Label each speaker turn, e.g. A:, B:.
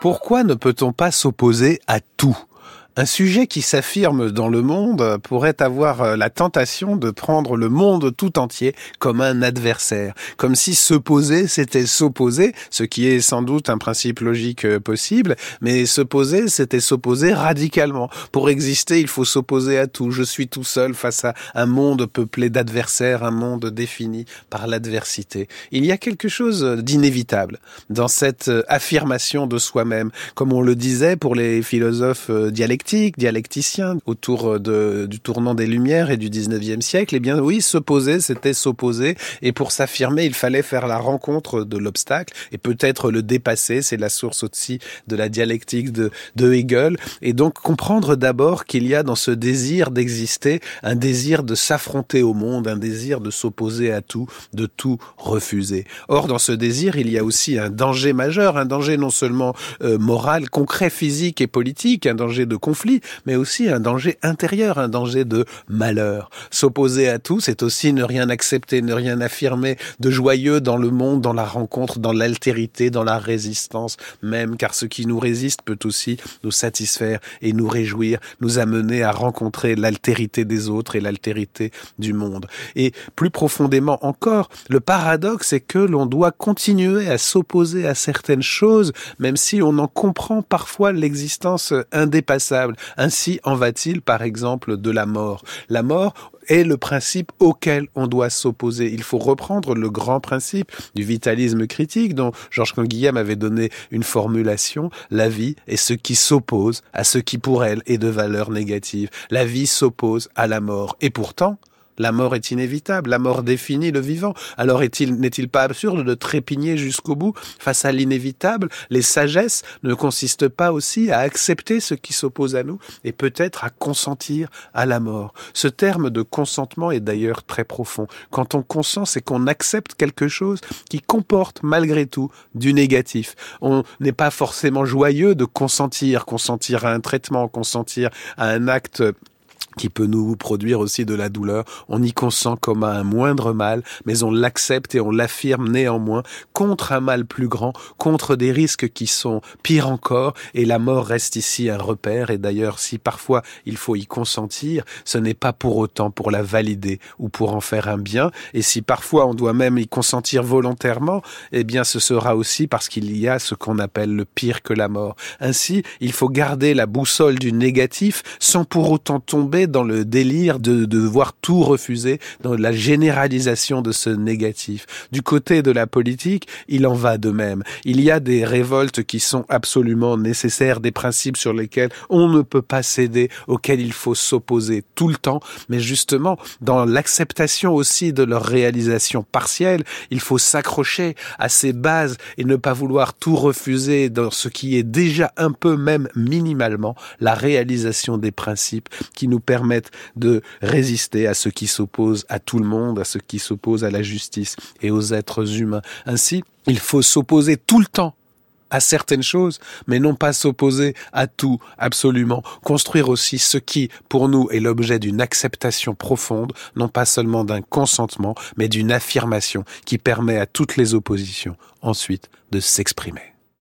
A: Pourquoi ne peut-on pas s'opposer à tout? Un sujet qui s'affirme dans le monde pourrait avoir euh, la tentation de prendre le monde tout entier comme un adversaire, comme si s'opposer c'était s'opposer, ce qui est sans doute un principe logique euh, possible, mais s'opposer c'était s'opposer radicalement. Pour exister, il faut s'opposer à tout. Je suis tout seul face à un monde peuplé d'adversaires, un monde défini par l'adversité. Il y a quelque chose d'inévitable dans cette euh, affirmation de soi-même, comme on le disait pour les philosophes dialectiques dialecticien autour de, du tournant des Lumières et du 19e siècle, eh bien oui, s'opposer, c'était s'opposer. Et pour s'affirmer, il fallait faire la rencontre de l'obstacle et peut-être le dépasser. C'est la source aussi de la dialectique de, de Hegel. Et donc comprendre d'abord qu'il y a dans ce désir d'exister un désir de s'affronter au monde, un désir de s'opposer à tout, de tout refuser. Or, dans ce désir, il y a aussi un danger majeur, un danger non seulement euh, moral, concret, physique et politique, un danger de mais aussi un danger intérieur, un danger de malheur. S'opposer à tout, c'est aussi ne rien accepter, ne rien affirmer de joyeux dans le monde, dans la rencontre, dans l'altérité, dans la résistance même, car ce qui nous résiste peut aussi nous satisfaire et nous réjouir, nous amener à rencontrer l'altérité des autres et l'altérité du monde. Et plus profondément encore, le paradoxe est que l'on doit continuer à s'opposer à certaines choses, même si on en comprend parfois l'existence indépassable ainsi en va-t-il, par exemple, de la mort. La mort est le principe auquel on doit s'opposer. Il faut reprendre le grand principe du vitalisme critique dont Georges Canguilhem avait donné une formulation. La vie est ce qui s'oppose à ce qui pour elle est de valeur négative. La vie s'oppose à la mort. Et pourtant, la mort est inévitable, la mort définit le vivant. Alors est-il, n'est-il pas absurde de trépigner jusqu'au bout face à l'inévitable? Les sagesses ne consistent pas aussi à accepter ce qui s'oppose à nous et peut-être à consentir à la mort. Ce terme de consentement est d'ailleurs très profond. Quand on consent, c'est qu'on accepte quelque chose qui comporte malgré tout du négatif. On n'est pas forcément joyeux de consentir, consentir à un traitement, consentir à un acte qui peut nous produire aussi de la douleur. On y consent comme à un moindre mal, mais on l'accepte et on l'affirme néanmoins contre un mal plus grand, contre des risques qui sont pires encore, et la mort reste ici un repère, et d'ailleurs si parfois il faut y consentir, ce n'est pas pour autant pour la valider ou pour en faire un bien, et si parfois on doit même y consentir volontairement, eh bien ce sera aussi parce qu'il y a ce qu'on appelle le pire que la mort. Ainsi, il faut garder la boussole du négatif sans pour autant tomber dans le délire de, de tout refuser, dans la généralisation de ce négatif. Du côté de la politique, il en va de même. Il y a des révoltes qui sont absolument nécessaires, des principes sur lesquels on ne peut pas céder, auxquels il faut s'opposer tout le temps, mais justement, dans l'acceptation aussi de leur réalisation partielle, il faut s'accrocher à ces bases et ne pas vouloir tout refuser dans ce qui est déjà un peu même minimalement la réalisation des principes qui nous de résister à ce qui s'oppose à tout le monde, à ce qui s'oppose à la justice et aux êtres humains. Ainsi, il faut s'opposer tout le temps à certaines choses, mais non pas s'opposer à tout, absolument. Construire aussi ce qui, pour nous, est l'objet d'une acceptation profonde, non pas seulement d'un consentement, mais d'une affirmation qui permet à toutes les oppositions, ensuite, de s'exprimer.